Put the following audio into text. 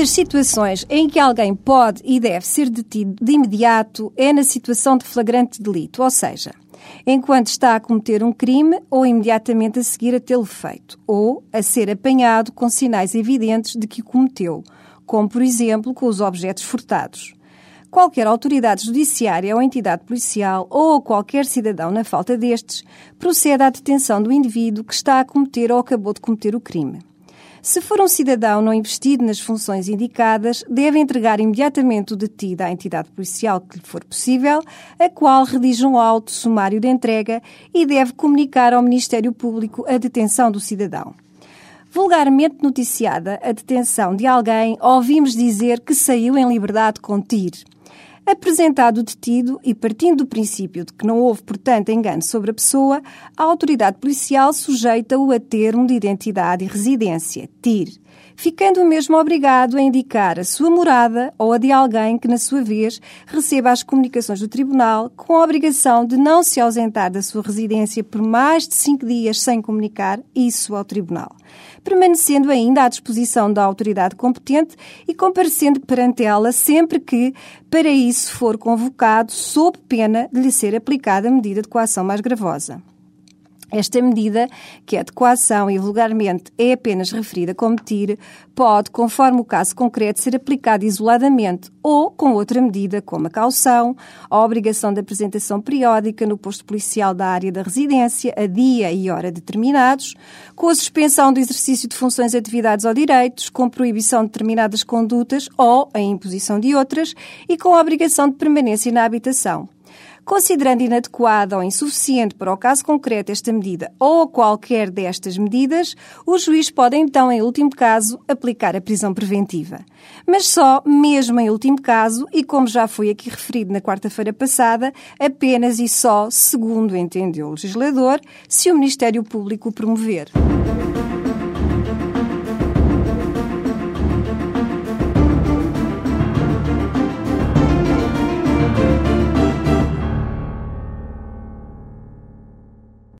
das situações em que alguém pode e deve ser detido de imediato é na situação de flagrante delito, ou seja, enquanto está a cometer um crime ou imediatamente a seguir a tê-lo feito, ou a ser apanhado com sinais evidentes de que o cometeu, como por exemplo com os objetos furtados. Qualquer autoridade judiciária ou entidade policial ou qualquer cidadão, na falta destes, procede à detenção do indivíduo que está a cometer ou acabou de cometer o crime. Se for um cidadão não investido nas funções indicadas, deve entregar imediatamente o detido à entidade policial que lhe for possível, a qual redige um auto sumário de entrega e deve comunicar ao Ministério Público a detenção do cidadão. Vulgarmente noticiada a detenção de alguém, ouvimos dizer que saiu em liberdade com tiro. Apresentado o detido e partindo do princípio de que não houve, portanto, engano sobre a pessoa, a autoridade policial sujeita-o a termo de identidade e residência, TIR, ficando mesmo obrigado a indicar a sua morada ou a de alguém que, na sua vez, receba as comunicações do tribunal com a obrigação de não se ausentar da sua residência por mais de cinco dias sem comunicar isso ao tribunal. Permanecendo ainda à disposição da autoridade competente e comparecendo perante ela sempre que, para isso, for convocado, sob pena de lhe ser aplicada a medida de coação mais gravosa. Esta medida, que é de coação e vulgarmente é apenas referida como tire, pode, conforme o caso concreto, ser aplicada isoladamente ou com outra medida, como a caução, a obrigação de apresentação periódica no posto policial da área da residência, a dia e hora determinados, com a suspensão do exercício de funções, atividades ou direitos, com proibição de determinadas condutas ou a imposição de outras e com a obrigação de permanência na habitação. Considerando inadequada ou insuficiente para o caso concreto esta medida ou qualquer destas medidas, o juiz pode então, em último caso, aplicar a prisão preventiva. Mas só, mesmo em último caso, e como já foi aqui referido na quarta-feira passada, apenas e só, segundo entendeu o legislador, se o Ministério Público o promover.